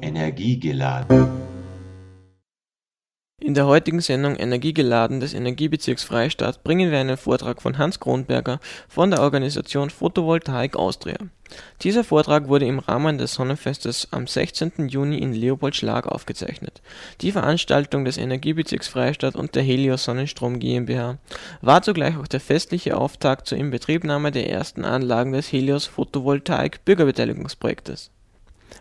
Energiegeladen. In der heutigen Sendung Energiegeladen des Energiebezirks Freistadt bringen wir einen Vortrag von Hans Kronberger von der Organisation Photovoltaik Austria. Dieser Vortrag wurde im Rahmen des Sonnenfestes am 16. Juni in Leopoldschlag aufgezeichnet. Die Veranstaltung des Energiebezirks Freistadt und der Helios Sonnenstrom GmbH war zugleich auch der festliche Auftakt zur Inbetriebnahme der ersten Anlagen des Helios Photovoltaik Bürgerbeteiligungsprojektes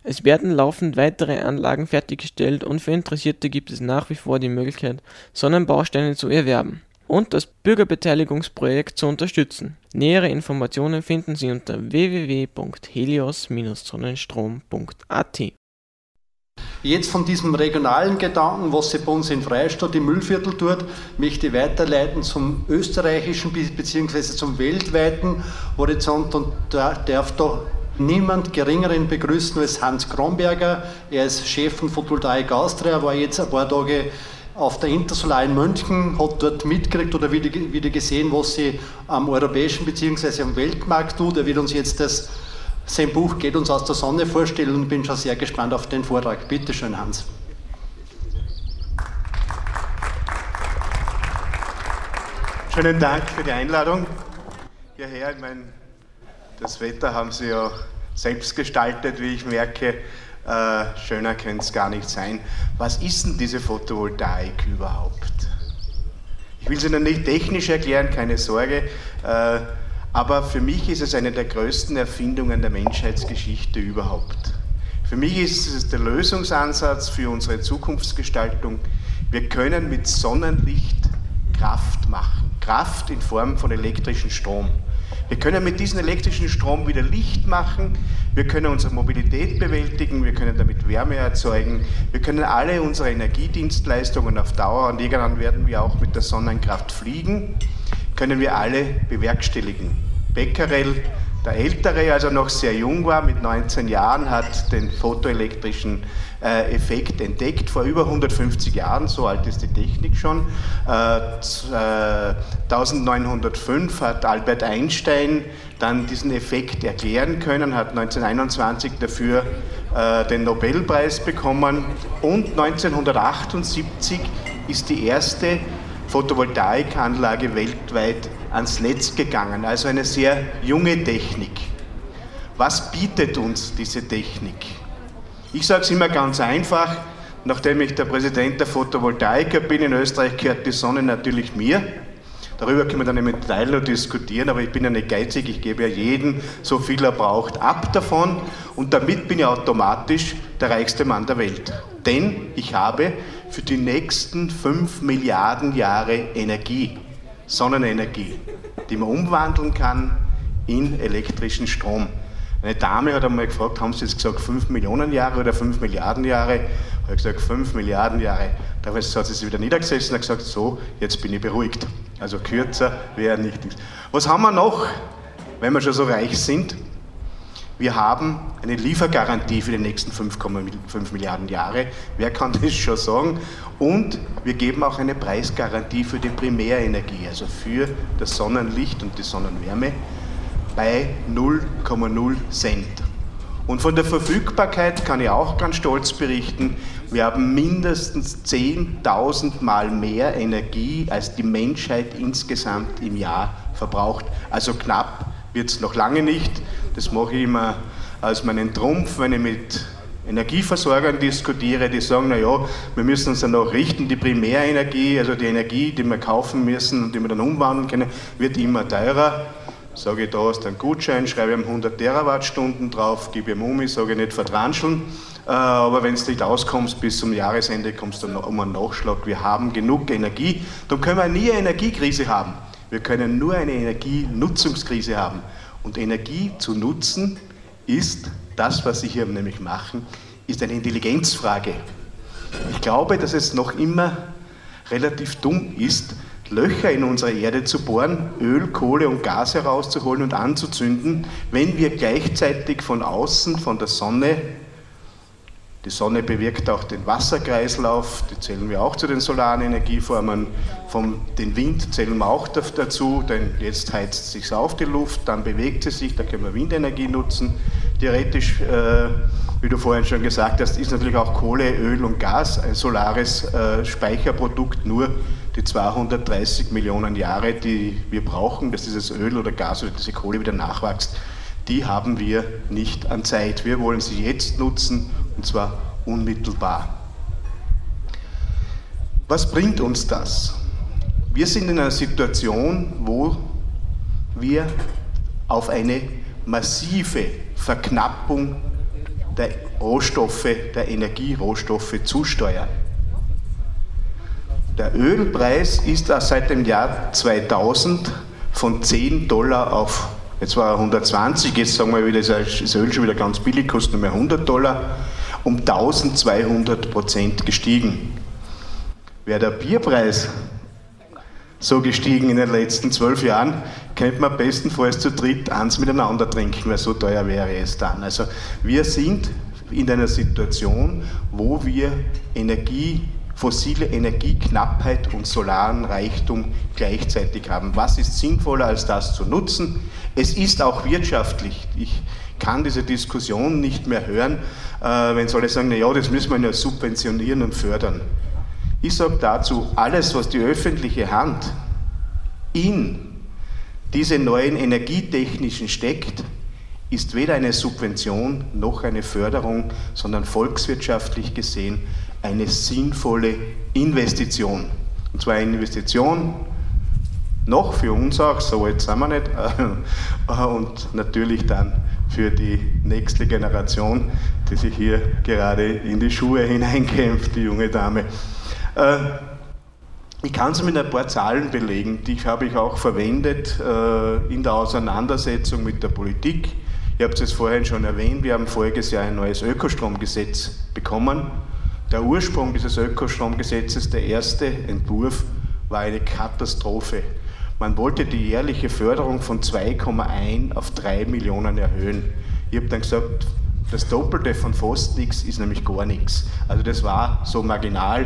es werden laufend weitere Anlagen fertiggestellt und für Interessierte gibt es nach wie vor die Möglichkeit, Sonnenbausteine zu erwerben und das Bürgerbeteiligungsprojekt zu unterstützen. Nähere Informationen finden Sie unter www.helios-sonnenstrom.at. Jetzt von diesem regionalen Gedanken, was sie bei uns in Freistadt im Müllviertel tut, möchte ich weiterleiten zum österreichischen bzw. zum weltweiten Horizont und da darf da niemand Geringeren begrüßen als Hans Kronberger. Er ist Chef von Photovoltaik Austria, war jetzt ein paar Tage auf der Intersolar in München, hat dort mitgekriegt oder wieder, gesehen, was sie am europäischen bzw. am Weltmarkt tut. Er wird uns jetzt das, sein Buch Geht uns aus der Sonne vorstellen und bin schon sehr gespannt auf den Vortrag. Bitte schön, Hans. Schönen Dank für die Einladung hierher. Ich meine, das Wetter haben Sie ja selbst gestaltet, wie ich merke. Äh, schöner könnte es gar nicht sein. Was ist denn diese Photovoltaik überhaupt? Ich will es Ihnen nicht technisch erklären, keine Sorge. Äh, aber für mich ist es eine der größten Erfindungen der Menschheitsgeschichte überhaupt. Für mich ist es der Lösungsansatz für unsere Zukunftsgestaltung. Wir können mit Sonnenlicht Kraft machen. Kraft in Form von elektrischem Strom. Wir können mit diesem elektrischen Strom wieder Licht machen, wir können unsere Mobilität bewältigen, wir können damit Wärme erzeugen, wir können alle unsere Energiedienstleistungen auf Dauer und irgendwann werden wir auch mit der Sonnenkraft fliegen, können wir alle bewerkstelligen. Becquerel der Ältere, als er noch sehr jung war, mit 19 Jahren, hat den photoelektrischen äh, Effekt entdeckt, vor über 150 Jahren, so alt ist die Technik schon. Äh, 1905 äh, hat Albert Einstein dann diesen Effekt erklären können, hat 1921 dafür äh, den Nobelpreis bekommen und 1978 ist die erste Photovoltaikanlage weltweit ans Netz gegangen, also eine sehr junge Technik. Was bietet uns diese Technik? Ich sage es immer ganz einfach, nachdem ich der Präsident der Photovoltaiker bin, in Österreich gehört die Sonne natürlich mir. Darüber können wir dann im Detail noch diskutieren, aber ich bin ja nicht geizig, ich gebe ja jedem so viel er braucht ab davon und damit bin ich automatisch der reichste Mann der Welt. Denn ich habe für die nächsten 5 Milliarden Jahre Energie. Sonnenenergie, die man umwandeln kann in elektrischen Strom. Eine Dame hat einmal gefragt, haben Sie jetzt gesagt 5 Millionen Jahre oder 5 Milliarden Jahre? Ich habe gesagt 5 Milliarden Jahre. Da hat sie sich wieder niedergesessen und gesagt, so, jetzt bin ich beruhigt. Also kürzer wäre nicht. Was haben wir noch, wenn wir schon so reich sind? Wir haben eine Liefergarantie für die nächsten 5,5 Milliarden Jahre. Wer kann das schon sagen? Und wir geben auch eine Preisgarantie für die Primärenergie, also für das Sonnenlicht und die Sonnenwärme bei 0,0 Cent. Und von der Verfügbarkeit kann ich auch ganz stolz berichten, wir haben mindestens 10.000 Mal mehr Energie, als die Menschheit insgesamt im Jahr verbraucht. Also knapp wird es noch lange nicht. Das mache ich immer als meinen Trumpf, wenn ich mit Energieversorgern diskutiere, die sagen, naja, wir müssen uns dann auch richten, die Primärenergie, also die Energie, die wir kaufen müssen und die wir dann umwandeln können, wird immer teurer. Sage ich, da hast du einen Gutschein, schreibe ihm 100 Terawattstunden drauf, gebe ihm um, ich sage nicht vertranscheln, äh, aber wenn du nicht auskommst bis zum Jahresende, kommst du um einen Nachschlag. Wir haben genug Energie, dann können wir nie eine Energiekrise haben. Wir können nur eine Energienutzungskrise haben. Und Energie zu nutzen ist das, was Sie hier nämlich machen, ist eine Intelligenzfrage. Ich glaube, dass es noch immer relativ dumm ist, Löcher in unserer Erde zu bohren, Öl, Kohle und Gas herauszuholen und anzuzünden, wenn wir gleichzeitig von außen, von der Sonne, Die Sonne bewirkt auch den Wasserkreislauf, die zählen wir auch zu den solaren Energieformen. Vom, den Wind zählen wir auch dazu, denn jetzt heizt es sich auf die Luft, dann bewegt sie sich, da können wir Windenergie nutzen. Theoretisch, äh, wie du vorhin schon gesagt hast, ist natürlich auch Kohle, Öl und Gas ein solares äh, Speicherprodukt, nur die 230 Millionen Jahre, die wir brauchen, dass dieses Öl oder Gas oder diese Kohle wieder nachwächst, die haben wir nicht an Zeit. Wir wollen sie jetzt nutzen und zwar unmittelbar. Was bringt uns das? Wir sind in einer Situation, wo wir auf eine massive Verknappung der Rohstoffe, der Energierohstoffe zusteuern. Der Ölpreis ist seit dem Jahr 2000 von 10 Dollar auf, jetzt war er 120, jetzt sagen wir wieder, das Öl schon wieder ganz billig, kostet nur mehr 100 Dollar um 1200 Prozent gestiegen. Wäre der Bierpreis so gestiegen in den letzten zwölf Jahren, könnte man bestenfalls zu dritt eins miteinander trinken, weil so teuer wäre es dann. Also wir sind in einer Situation, wo wir Energie, fossile Energieknappheit und solaren Reichtum gleichzeitig haben. Was ist sinnvoller, als das zu nutzen? Es ist auch wirtschaftlich. Ich kann diese Diskussion nicht mehr hören, äh, wenn alle sagen, naja, das müssen wir ja subventionieren und fördern. Ich sage dazu, alles, was die öffentliche Hand in diese neuen Energietechnischen steckt, ist weder eine Subvention noch eine Förderung, sondern volkswirtschaftlich gesehen eine sinnvolle Investition. Und zwar eine Investition, noch für uns auch, so alt sind wir nicht, und natürlich dann für die nächste Generation, die sich hier gerade in die Schuhe hineinkämpft, die junge Dame. Äh, ich kann es mit ein paar Zahlen belegen, die habe ich auch verwendet äh, in der Auseinandersetzung mit der Politik. Ihr habt es vorhin schon erwähnt, wir haben voriges Jahr ein neues Ökostromgesetz bekommen. Der Ursprung dieses Ökostromgesetzes, der erste Entwurf, war eine Katastrophe. Man wollte die jährliche Förderung von 2,1 auf 3 Millionen erhöhen. Ich habe dann gesagt, das Doppelte von fast nichts ist nämlich gar nichts. Also das war so marginal.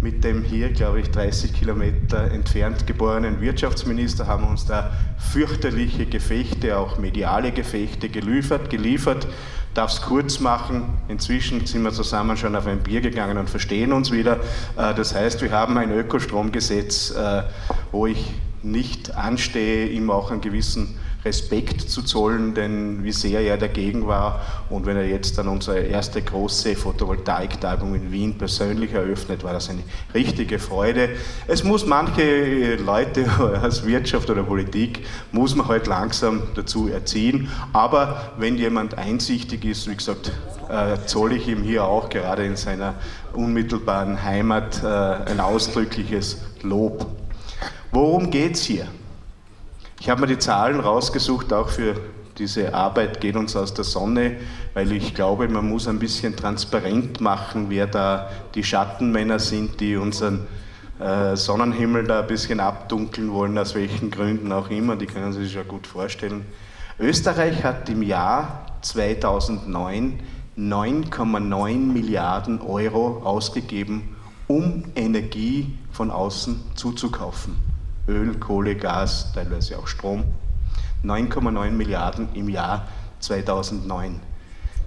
Mit dem hier, glaube ich, 30 Kilometer entfernt geborenen Wirtschaftsminister haben uns da fürchterliche Gefechte, auch mediale Gefechte geliefert. geliefert. Darf es kurz machen. Inzwischen sind wir zusammen schon auf ein Bier gegangen und verstehen uns wieder. Äh, das heißt, wir haben ein Ökostromgesetz, äh, wo ich nicht anstehe, ihm auch einen gewissen Respekt zu zollen, denn wie sehr er dagegen war und wenn er jetzt dann unsere erste große Photovoltaiktagung in Wien persönlich eröffnet, war das eine richtige Freude. Es muss manche Leute aus Wirtschaft oder Politik, muss man halt langsam dazu erziehen, aber wenn jemand einsichtig ist, wie gesagt, äh, zoll ich ihm hier auch gerade in seiner unmittelbaren Heimat äh, ein ausdrückliches Lob. Worum geht es hier? Ich habe mir die Zahlen rausgesucht, auch für diese Arbeit geht uns aus der Sonne, weil ich glaube, man muss ein bisschen transparent machen, wer da die Schattenmänner sind, die unseren äh, Sonnenhimmel da ein bisschen abdunkeln wollen, aus welchen Gründen auch immer, die können Sie sich ja gut vorstellen. Österreich hat im Jahr 2009 9,9 Milliarden Euro ausgegeben, um Energie von außen zuzukaufen. Öl, Kohle, Gas, teilweise auch Strom. 9,9 Milliarden im Jahr 2009.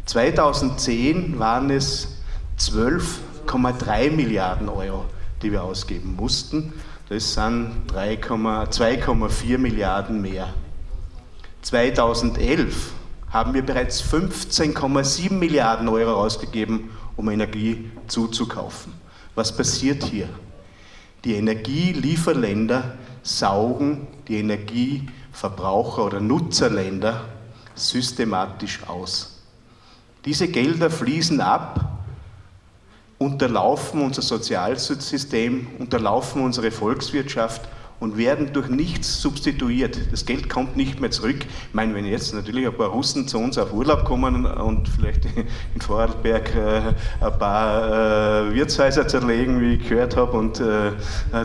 2010 waren es 12,3 Milliarden Euro, die wir ausgeben mussten. Das sind 2,4 Milliarden mehr. 2011 haben wir bereits 15,7 Milliarden Euro ausgegeben, um Energie zuzukaufen. Was passiert hier? Die Energielieferländer saugen die Energieverbraucher oder Nutzerländer systematisch aus. Diese Gelder fließen ab, unterlaufen unser Sozialsystem, unterlaufen unsere Volkswirtschaft und werden durch nichts substituiert. Das Geld kommt nicht mehr zurück. Ich meine, wenn jetzt natürlich ein paar Russen zu uns auf Urlaub kommen und vielleicht in Vorarlberg äh, ein paar äh, Wirtshäuser zerlegen, wie ich gehört habe, und äh,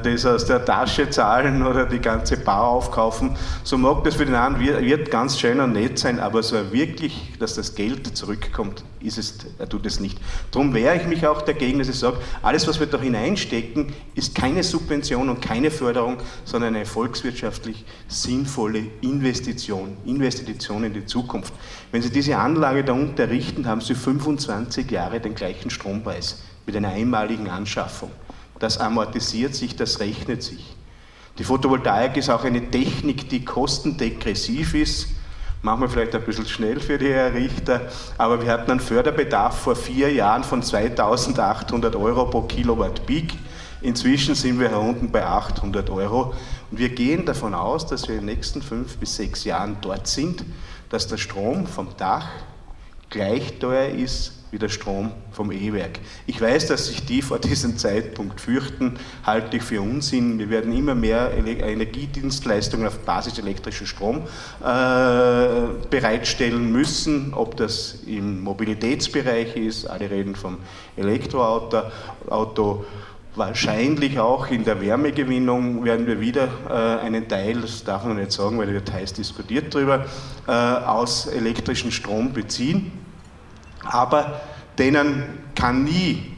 das aus der Tasche zahlen oder die ganze Bar aufkaufen, so mag das für den einen wird ganz schön und nett sein, aber so wirklich, dass das Geld zurückkommt, ist es, tut es nicht. Darum wehre ich mich auch dagegen, dass ich sage, alles, was wir da hineinstecken, ist keine Subvention und keine Förderung, sondern eine volkswirtschaftlich sinnvolle Investition, Investition in die Zukunft. Wenn Sie diese Anlage da unterrichten, haben Sie 25 Jahre den gleichen Strompreis mit einer einmaligen Anschaffung. Das amortisiert sich, das rechnet sich. Die Photovoltaik ist auch eine Technik, die kostendegressiv ist. Manchmal vielleicht ein bisschen schnell für die Errichter, aber wir hatten einen Förderbedarf vor vier Jahren von 2800 Euro pro Kilowatt Peak. Inzwischen sind wir unten bei 800 Euro und wir gehen davon aus, dass wir in den nächsten fünf bis sechs Jahren dort sind, dass der Strom vom Dach gleich teuer ist wie der Strom vom E-Werk. Ich weiß, dass sich die vor diesem Zeitpunkt fürchten, halte ich für Unsinn. Wir werden immer mehr Energiedienstleistungen auf Basis elektrischen Strom äh, bereitstellen müssen, ob das im Mobilitätsbereich ist, alle reden vom Elektroauto, Auto, Wahrscheinlich auch in der Wärmegewinnung werden wir wieder äh, einen Teil, das darf man nicht sagen, weil wird heiß diskutiert darüber, äh, aus elektrischen Strom beziehen. Aber denen kann nie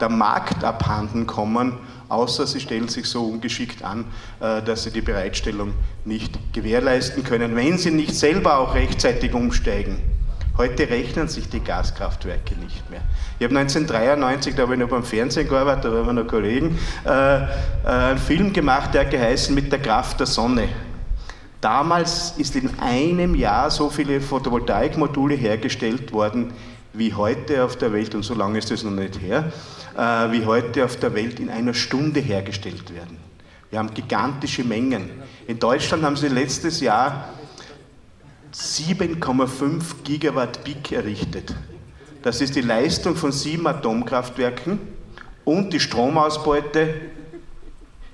der Markt abhanden kommen, außer sie stellen sich so ungeschickt an, äh, dass sie die Bereitstellung nicht gewährleisten können, wenn sie nicht selber auch rechtzeitig umsteigen. Heute rechnen sich die Gaskraftwerke nicht mehr. Ich habe 1993, da habe ich noch beim Fernsehen gearbeitet, da waren wir noch Kollegen, äh, äh, einen Film gemacht, der hat geheißen Mit der Kraft der Sonne. Damals ist in einem Jahr so viele Photovoltaikmodule hergestellt worden, wie heute auf der Welt, und so lange ist das noch nicht her, äh, wie heute auf der Welt in einer Stunde hergestellt werden. Wir haben gigantische Mengen. In Deutschland haben sie letztes Jahr 7,5 Gigawatt Peak errichtet. Das ist die Leistung von sieben Atomkraftwerken und die Stromausbeute.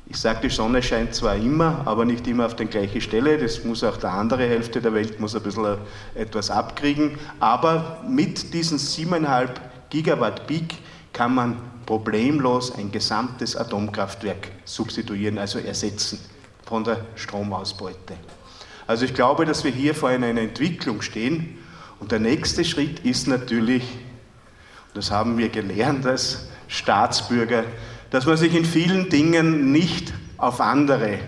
Ich sage, die Sonne scheint zwar immer, aber nicht immer auf der gleichen Stelle. Das muss auch die andere Hälfte der Welt muss ein bisschen etwas abkriegen. Aber mit diesen 7,5 Gigawatt Peak kann man problemlos ein gesamtes Atomkraftwerk substituieren, also ersetzen von der Stromausbeute. Also ich glaube, dass wir hier vor einer Entwicklung stehen. Und der nächste Schritt ist natürlich, das haben wir gelernt als Staatsbürger, dass man sich in vielen Dingen nicht auf andere,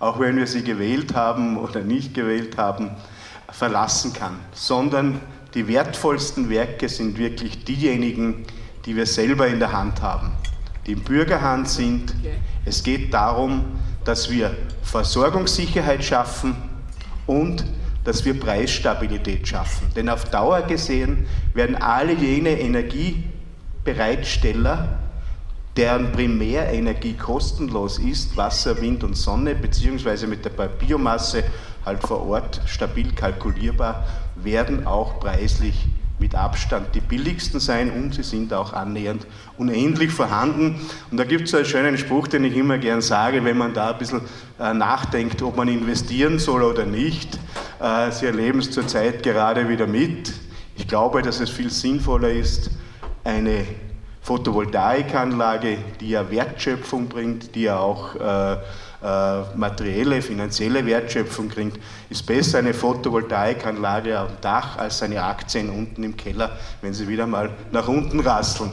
auch wenn wir sie gewählt haben oder nicht gewählt haben, verlassen kann, sondern die wertvollsten Werke sind wirklich diejenigen, die wir selber in der Hand haben, die in Bürgerhand sind. Es geht darum, dass wir Versorgungssicherheit schaffen, und dass wir Preisstabilität schaffen. Denn auf Dauer gesehen werden alle jene Energiebereitsteller, deren Primärenergie kostenlos ist, Wasser, Wind und Sonne, beziehungsweise mit der Biomasse halt vor Ort stabil kalkulierbar, werden auch preislich mit Abstand die billigsten sein und sie sind auch annähernd unendlich vorhanden. Und da gibt es einen schönen Spruch, den ich immer gern sage, wenn man da ein bisschen äh, nachdenkt, ob man investieren soll oder nicht. Äh, sie erleben es zurzeit gerade wieder mit. Ich glaube, dass es viel sinnvoller ist, eine Photovoltaikanlage, die ja Wertschöpfung bringt, die ja auch äh, materielle, finanzielle Wertschöpfung kriegt, ist besser eine Photovoltaikanlage am Dach als seine Aktien unten im Keller, wenn sie wieder mal nach unten rasseln.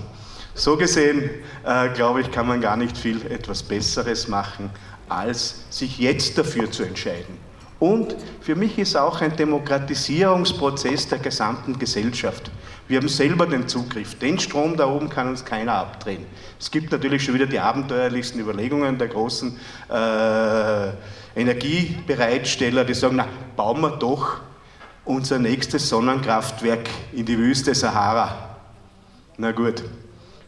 So gesehen, äh, glaube ich, kann man gar nicht viel etwas Besseres machen, als sich jetzt dafür zu entscheiden. Und für mich ist auch ein Demokratisierungsprozess der gesamten Gesellschaft. Wir haben selber den Zugriff. Den Strom da oben kann uns keiner abdrehen. Es gibt natürlich schon wieder die abenteuerlichsten Überlegungen der großen äh, Energiebereitsteller, die sagen, na, bauen wir doch unser nächstes Sonnenkraftwerk in die Wüste Sahara. Na gut,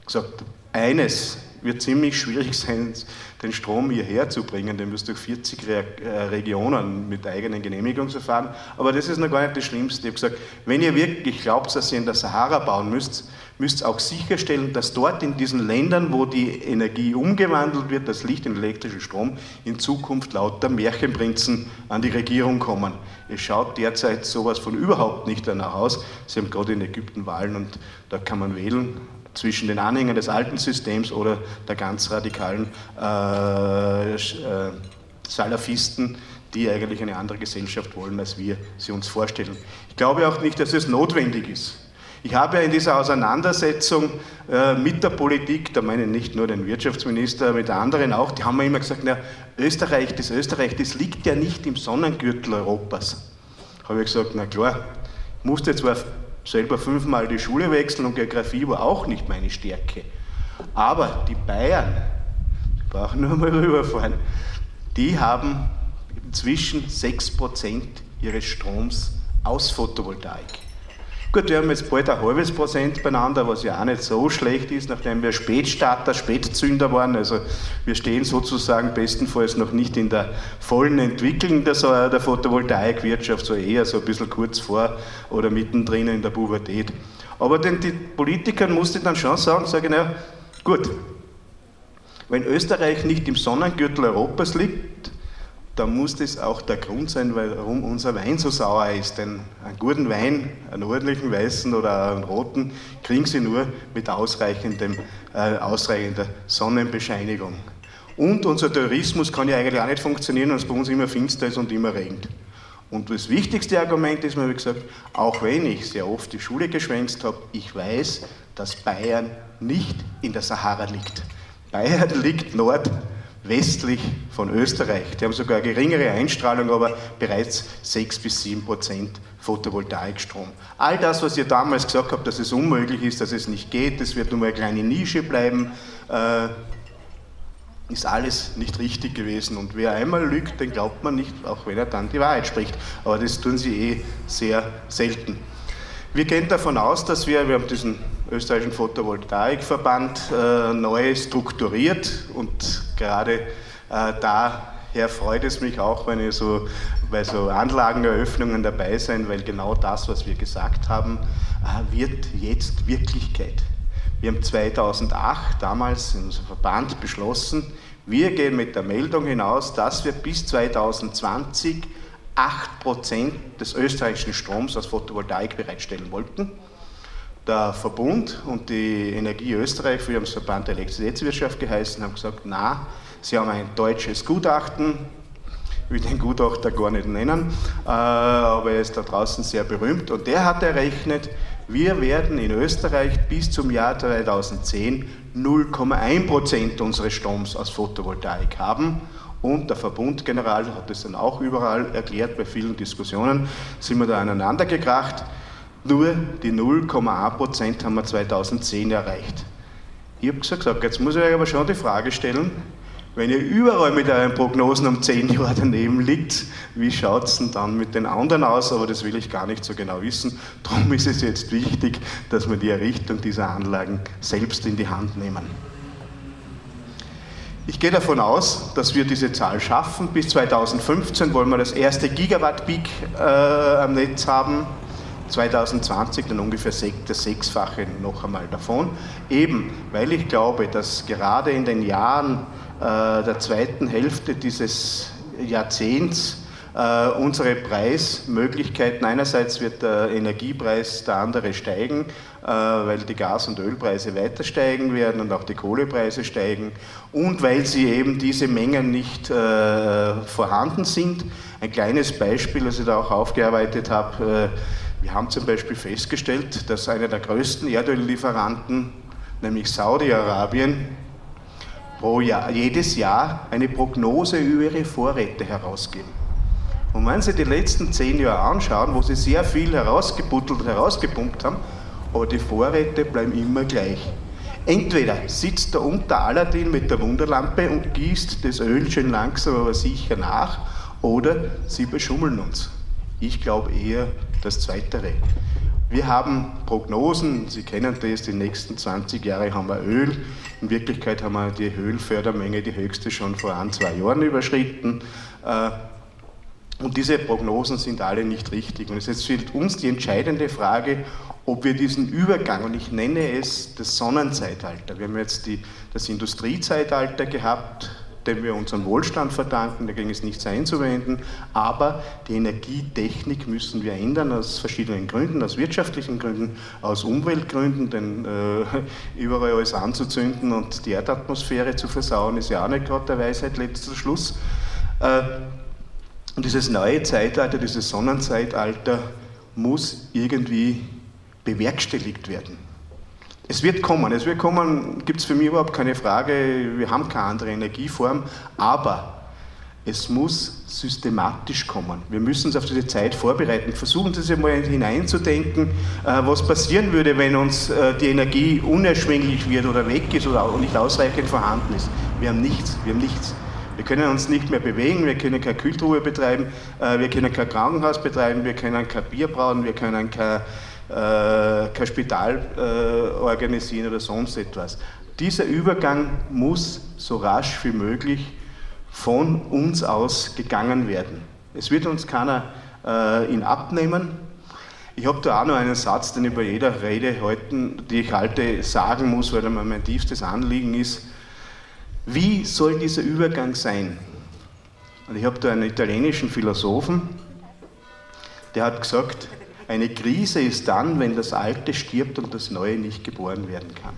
gesagt, eines wird ziemlich schwierig sein, den Strom hierher zu bringen. Den müsst durch 40 Re äh, Regionen mit eigenen Genehmigungsverfahren. Aber das ist noch gar nicht das Schlimmste. Ich habe gesagt, wenn ihr wirklich glaubt, dass ihr in der Sahara bauen müsst, müsst ihr auch sicherstellen, dass dort in diesen Ländern, wo die Energie umgewandelt wird, das Licht in elektrischen Strom, in Zukunft lauter Märchenprinzen an die Regierung kommen. Es schaut derzeit sowas von überhaupt nicht danach aus. Sie haben gerade in Ägypten Wahlen und da kann man wählen zwischen den Anhängern des alten Systems oder der ganz radikalen äh, äh, Salafisten, die eigentlich eine andere Gesellschaft wollen, als wir sie uns vorstellen. Ich glaube auch nicht, dass es notwendig ist. Ich habe ja in dieser Auseinandersetzung äh, mit der Politik, da meine ich nicht nur den Wirtschaftsminister, mit anderen auch, die haben mir immer gesagt, na, Österreich, das Österreich, das liegt ja nicht im Sonnengürtel Europas. Habe ich gesagt, na klar, musste zwar selber fünfmal die Schule wechseln und Geografie war auch nicht meine Stärke. Aber die Bayern, die brauchen nur mal rüberfahren, die haben inzwischen 6% ihres Stroms aus Photovoltaik. Gut, wir haben jetzt bald ein halbes Prozent beieinander, was ja auch nicht so schlecht ist, nachdem wir Spätstarter, Spätzünder waren. Also wir stehen sozusagen bestenfalls noch nicht in der vollen Entwicklung der, der Photovoltaikwirtschaft, so eher so ein bisschen kurz vor oder mittendrin in der Pubertät. Aber den die Politikern musste ich dann schon sagen, sage ich, na gut, wenn Österreich nicht im Sonnengürtel Europas liegt, da muss das auch der Grund sein, warum unser Wein so sauer ist. Denn einen guten Wein, einen ordentlichen weißen oder einen roten, kriegen Sie nur mit ausreichendem, äh, ausreichender Sonnenbescheinigung. Und unser Tourismus kann ja eigentlich auch nicht funktionieren, wenn es bei uns immer finster ist und immer regnet. Und das wichtigste Argument ist mir, wie gesagt, auch wenn ich sehr oft die Schule geschwänzt habe, ich weiß, dass Bayern nicht in der Sahara liegt. Bayern liegt nord westlich von Österreich. Die haben sogar eine geringere Einstrahlung, aber bereits 6 bis 7 Prozent Photovoltaikstrom. All das, was ihr damals gesagt habt, dass es unmöglich ist, dass es nicht geht, das wird nur eine kleine Nische bleiben, äh, ist alles nicht richtig gewesen. Und wer einmal lügt, den glaubt man nicht, auch wenn er dann die Wahrheit spricht. Aber das tun sie eh sehr selten. Wir gehen davon aus, dass wir, wir haben diesen österreichischen Photovoltaikverband äh, neu strukturiert und gerade äh, daher freut es mich auch, wenn ich so bei so Anlageneröffnungen dabei sein, weil genau das, was wir gesagt haben, äh, wird jetzt Wirklichkeit. Wir haben 2008 damals in unserem Verband beschlossen, wir gehen mit der Meldung hinaus, dass wir bis 2020 8% des österreichischen Stroms aus Photovoltaik bereitstellen wollten der Verbund und die Energie Österreich, wir haben es Verband der Elektrizitätswirtschaft geheißen, haben gesagt, na, sie haben ein deutsches Gutachten, ich will den Gutachter gar nicht nennen, äh, aber er ist da draußen sehr berühmt und der hat errechnet, wir werden in Österreich bis zum Jahr 2010 0,1% unseres Stroms aus Photovoltaik haben. Und der Verbundgeneral hat das dann auch überall erklärt, bei vielen Diskussionen sind wir da aneinander gekracht. Nur die 0,1% haben wir 2010 erreicht. Ich habe gesagt, jetzt muss ich euch aber schon die Frage stellen, wenn ihr überall mit euren Prognosen um 10 Jahre daneben liegt, wie schaut es denn dann mit den anderen aus? Aber das will ich gar nicht so genau wissen. Darum ist es jetzt wichtig, dass wir die Errichtung dieser Anlagen selbst in die Hand nehmen. Ich gehe davon aus, dass wir diese Zahl schaffen. Bis 2015 wollen wir das erste Gigawatt-Peak äh, am Netz haben. 2020 dann ungefähr das Sechsfache noch einmal davon. Eben, weil ich glaube, dass gerade in den Jahren äh, der zweiten Hälfte dieses Jahrzehnts äh, unsere Preismöglichkeiten, einerseits wird der Energiepreis der andere steigen, äh, weil die Gas- und Ölpreise weiter steigen werden und auch die Kohlepreise steigen und weil sie eben diese Mengen nicht vorhanden sind. Ein kleines Beispiel, das ich da auch aufgearbeitet habe, wir haben zum Beispiel festgestellt, dass einer der größten Erdöllieferanten, nämlich Saudi-Arabien, pro Jahr, jedes Jahr eine Prognose über ihre Vorräte herausgeben. Und wenn Sie die letzten zehn Jahre anschauen, wo Sie sehr viel herausgebuttelt, herausgepumpt haben, aber die Vorräte bleiben immer gleich. Entweder sitzt der unter Aladdin mit der Wunderlampe und gießt das Öl schön langsam aber sicher nach, oder sie beschummeln uns. Ich glaube eher das Zweitere. Wir haben Prognosen, Sie kennen das, die nächsten 20 Jahre haben wir Öl. In Wirklichkeit haben wir die Ölfördermenge, die höchste, schon vor ein, zwei Jahren überschritten. Äh, und diese Prognosen sind alle nicht richtig. Und es ist für uns die entscheidende Frage, ob wir diesen Übergang, und ich nenne es das Sonnenzeitalter, wir haben jetzt die, das Industriezeitalter gehabt, dem wir unseren Wohlstand verdanken, dagegen ist nichts einzuwenden, aber die Energietechnik müssen wir ändern aus verschiedenen Gründen, aus wirtschaftlichen Gründen, aus Umweltgründen, denn äh, überall alles anzuzünden und die Erdatmosphäre zu versauen, ist ja auch nicht gerade der Weisheit letzter Schluss. Äh, und dieses neue Zeitalter, dieses Sonnenzeitalter muss irgendwie bewerkstelligt werden. Es wird kommen, es wird kommen, gibt es für mich überhaupt keine Frage, wir haben keine andere Energieform, aber es muss systematisch kommen. Wir müssen uns auf diese Zeit vorbereiten. Versuchen Sie sich mal hineinzudenken, äh, was passieren würde, wenn uns äh, die Energie unerschwinglich wird oder weg ist oder nicht ausreichend vorhanden ist. Wir haben nichts, wir haben nichts. Wir können uns nicht mehr bewegen, wir können keine Kühltruhe betreiben, äh, wir können kein Krankenhaus betreiben, wir können kein Bier brauen, wir können kein kein Spital äh, organisieren oder sonst etwas. Dieser Übergang muss so rasch wie möglich von uns aus gegangen werden. Es wird uns keiner äh, ihn abnehmen. Ich habe da auch noch einen Satz, den ich bei jeder Rede heute, die ich halte, sagen muss, weil er mein tiefstes Anliegen ist. Wie soll dieser Übergang sein? Und ich habe da einen italienischen Philosophen, der hat gesagt, eine Krise ist dann, wenn das Alte stirbt und das Neue nicht geboren werden kann.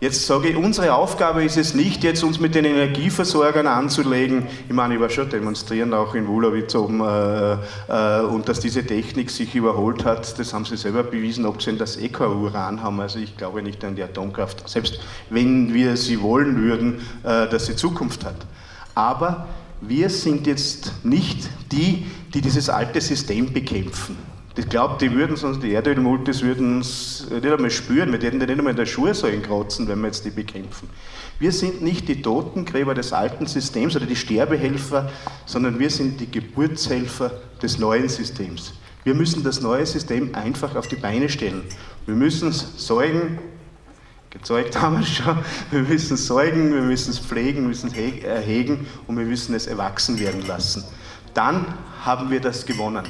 Jetzt sage ich, unsere Aufgabe ist es nicht, jetzt uns mit den Energieversorgern anzulegen. Ich meine, ich war schon demonstrieren auch in Wulowitz oben äh, äh, und dass diese Technik sich überholt hat, das haben sie selber bewiesen, ob sie das eh Uran haben. Also ich glaube nicht an die Atomkraft, selbst wenn wir sie wollen würden, äh, dass sie Zukunft hat. Aber wir sind jetzt nicht die, die dieses alte System bekämpfen. Ich glaube, die würden sonst, die Erdölmultis würden uns nicht einmal spüren, wir hätten die nicht einmal in der Schuhe sollen kratzen, wenn wir jetzt die bekämpfen. Wir sind nicht die Totengräber des alten Systems oder die Sterbehelfer, sondern wir sind die Geburtshelfer des neuen Systems. Wir müssen das neue System einfach auf die Beine stellen. Wir müssen es säugen, gezeugt haben wir es schon, wir müssen es säugen, wir müssen es pflegen, wir müssen es erhegen und wir müssen es erwachsen werden lassen. Dann haben wir das gewonnen.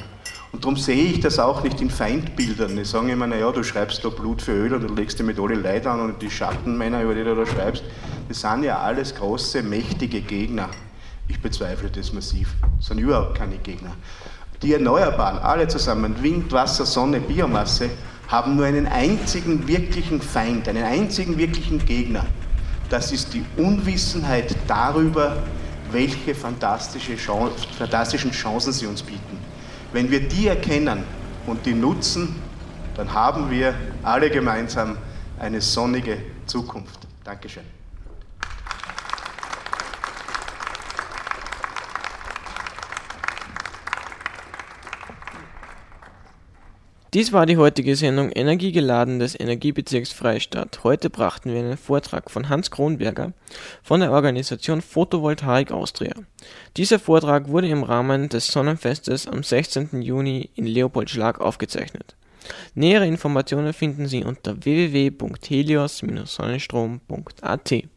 Und darum sehe ich das auch nicht in Feindbildern. Ich sage immer, naja, du schreibst da Blut für Öl und du legst dir mit alle Leute an und die Schattenmänner, über die du da schreibst, das sind ja alles große, mächtige Gegner. Ich bezweifle das massiv. Das sind überhaupt keine Gegner. Die Erneuerbaren, alle zusammen, Wind, Wasser, Sonne, Biomasse, haben nur einen einzigen wirklichen Feind, einen einzigen wirklichen Gegner. Das ist die Unwissenheit darüber, welche fantastische Chance, fantastischen Chancen sie uns bieten. Wenn wir die erkennen und die nutzen, dann haben wir alle gemeinsam eine sonnige Zukunft. Dankeschön. Dies war die heutige Sendung Energiegeladen des Energiebezirks Freistadt. Heute brachten wir einen Vortrag von Hans Kronberger von der Organisation Photovoltaik Austria. Dieser Vortrag wurde im Rahmen des Sonnenfestes am 16. Juni in Leopoldschlag aufgezeichnet. Nähere Informationen finden Sie unter www.helios-sonnenstrom.at.